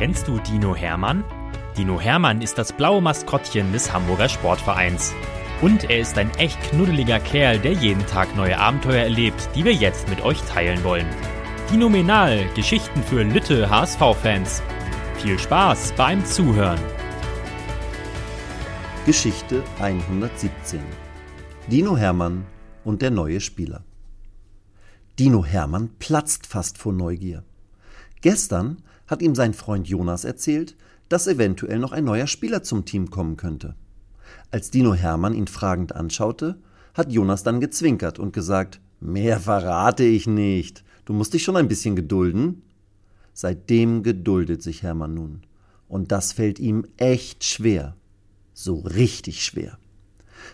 Kennst du Dino Hermann? Dino Hermann ist das blaue Maskottchen des Hamburger Sportvereins. Und er ist ein echt knuddeliger Kerl, der jeden Tag neue Abenteuer erlebt, die wir jetzt mit euch teilen wollen. Dinominal, Geschichten für Lütte HSV-Fans. Viel Spaß beim Zuhören. Geschichte 117 Dino Hermann und der neue Spieler. Dino Hermann platzt fast vor Neugier. Gestern hat ihm sein Freund Jonas erzählt, dass eventuell noch ein neuer Spieler zum Team kommen könnte. Als Dino Hermann ihn fragend anschaute, hat Jonas dann gezwinkert und gesagt, mehr verrate ich nicht. Du musst dich schon ein bisschen gedulden. Seitdem geduldet sich Hermann nun. Und das fällt ihm echt schwer. So richtig schwer.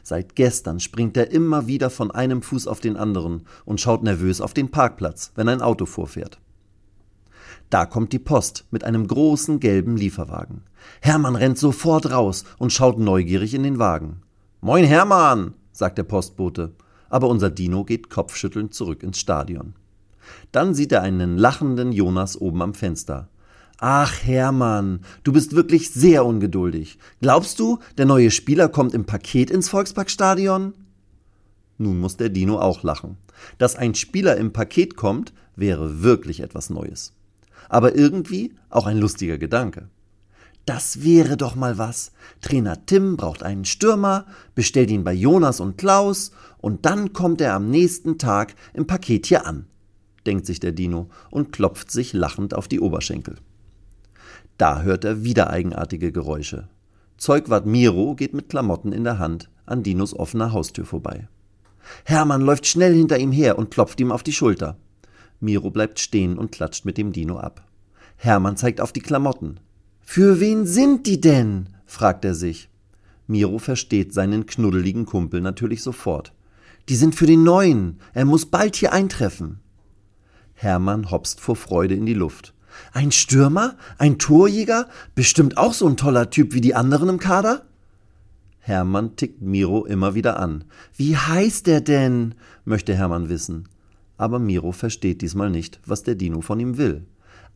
Seit gestern springt er immer wieder von einem Fuß auf den anderen und schaut nervös auf den Parkplatz, wenn ein Auto vorfährt. Da kommt die Post mit einem großen gelben Lieferwagen. Hermann rennt sofort raus und schaut neugierig in den Wagen. Moin Hermann, sagt der Postbote, aber unser Dino geht kopfschüttelnd zurück ins Stadion. Dann sieht er einen lachenden Jonas oben am Fenster. Ach Hermann, du bist wirklich sehr ungeduldig. Glaubst du, der neue Spieler kommt im Paket ins Volksparkstadion? Nun muss der Dino auch lachen. Dass ein Spieler im Paket kommt, wäre wirklich etwas Neues aber irgendwie auch ein lustiger Gedanke. Das wäre doch mal was. Trainer Tim braucht einen Stürmer, bestellt ihn bei Jonas und Klaus und dann kommt er am nächsten Tag im Paket hier an, denkt sich der Dino und klopft sich lachend auf die Oberschenkel. Da hört er wieder eigenartige Geräusche. Zeugwart Miro geht mit Klamotten in der Hand an Dinos offener Haustür vorbei. Hermann läuft schnell hinter ihm her und klopft ihm auf die Schulter. Miro bleibt stehen und klatscht mit dem Dino ab. Hermann zeigt auf die Klamotten. Für wen sind die denn? fragt er sich. Miro versteht seinen knuddeligen Kumpel natürlich sofort. Die sind für den Neuen. Er muss bald hier eintreffen. Hermann hopst vor Freude in die Luft. Ein Stürmer? Ein Torjäger? Bestimmt auch so ein toller Typ wie die anderen im Kader? Hermann tickt Miro immer wieder an. Wie heißt er denn? möchte Hermann wissen aber Miro versteht diesmal nicht, was der Dino von ihm will.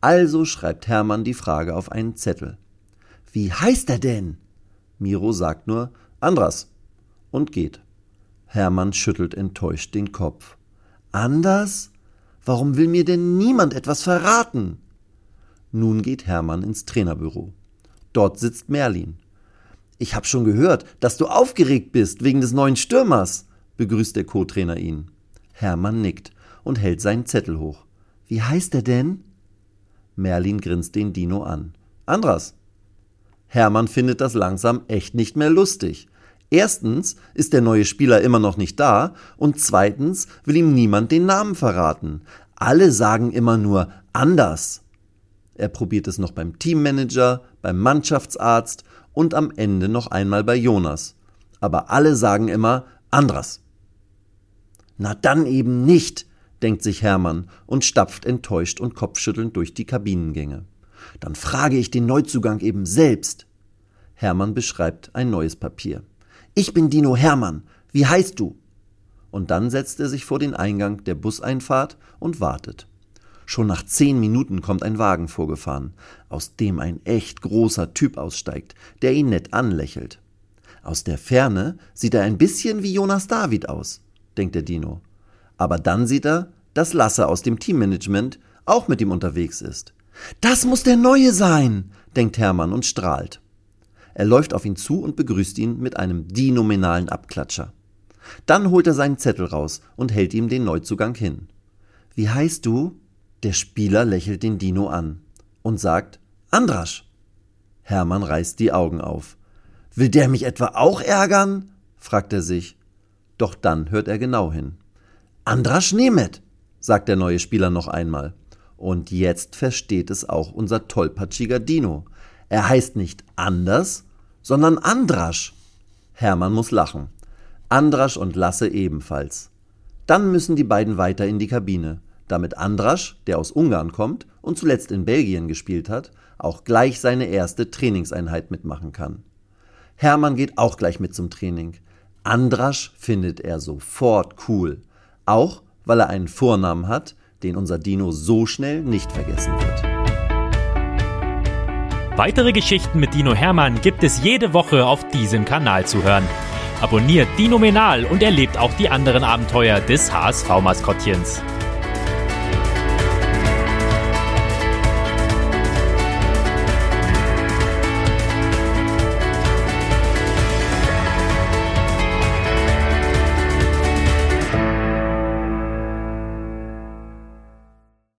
Also schreibt Hermann die Frage auf einen Zettel. Wie heißt er denn? Miro sagt nur Andras und geht. Hermann schüttelt enttäuscht den Kopf. Anders? Warum will mir denn niemand etwas verraten? Nun geht Hermann ins Trainerbüro. Dort sitzt Merlin. Ich hab schon gehört, dass du aufgeregt bist wegen des neuen Stürmers, begrüßt der Co-Trainer ihn. Hermann nickt und hält seinen Zettel hoch. Wie heißt er denn? Merlin grinst den Dino an. Andras. Hermann findet das langsam echt nicht mehr lustig. Erstens ist der neue Spieler immer noch nicht da und zweitens will ihm niemand den Namen verraten. Alle sagen immer nur anders. Er probiert es noch beim Teammanager, beim Mannschaftsarzt und am Ende noch einmal bei Jonas. Aber alle sagen immer Andras. Na dann eben nicht, denkt sich Hermann und stapft enttäuscht und kopfschüttelnd durch die Kabinengänge. Dann frage ich den Neuzugang eben selbst. Hermann beschreibt ein neues Papier. Ich bin Dino Hermann. Wie heißt du? Und dann setzt er sich vor den Eingang der Buseinfahrt und wartet. Schon nach zehn Minuten kommt ein Wagen vorgefahren, aus dem ein echt großer Typ aussteigt, der ihn nett anlächelt. Aus der Ferne sieht er ein bisschen wie Jonas David aus, denkt der Dino. Aber dann sieht er, dass Lasse aus dem Teammanagement auch mit ihm unterwegs ist. Das muss der Neue sein, denkt Hermann und strahlt. Er läuft auf ihn zu und begrüßt ihn mit einem dinominalen Abklatscher. Dann holt er seinen Zettel raus und hält ihm den Neuzugang hin. Wie heißt du? Der Spieler lächelt den Dino an und sagt Andrasch. Hermann reißt die Augen auf. Will der mich etwa auch ärgern? fragt er sich. Doch dann hört er genau hin. Andras Nemeth, sagt der neue Spieler noch einmal. Und jetzt versteht es auch unser tollpatschiger Dino. Er heißt nicht Anders, sondern Andrasch. Hermann muss lachen. Andrasch und Lasse ebenfalls. Dann müssen die beiden weiter in die Kabine, damit Andrasch, der aus Ungarn kommt und zuletzt in Belgien gespielt hat, auch gleich seine erste Trainingseinheit mitmachen kann. Hermann geht auch gleich mit zum Training. Andrasch findet er sofort cool. Auch weil er einen Vornamen hat, den unser Dino so schnell nicht vergessen wird. Weitere Geschichten mit Dino Hermann gibt es jede Woche auf diesem Kanal zu hören. Abonniert Dino Menal und erlebt auch die anderen Abenteuer des HSV-Maskottchens.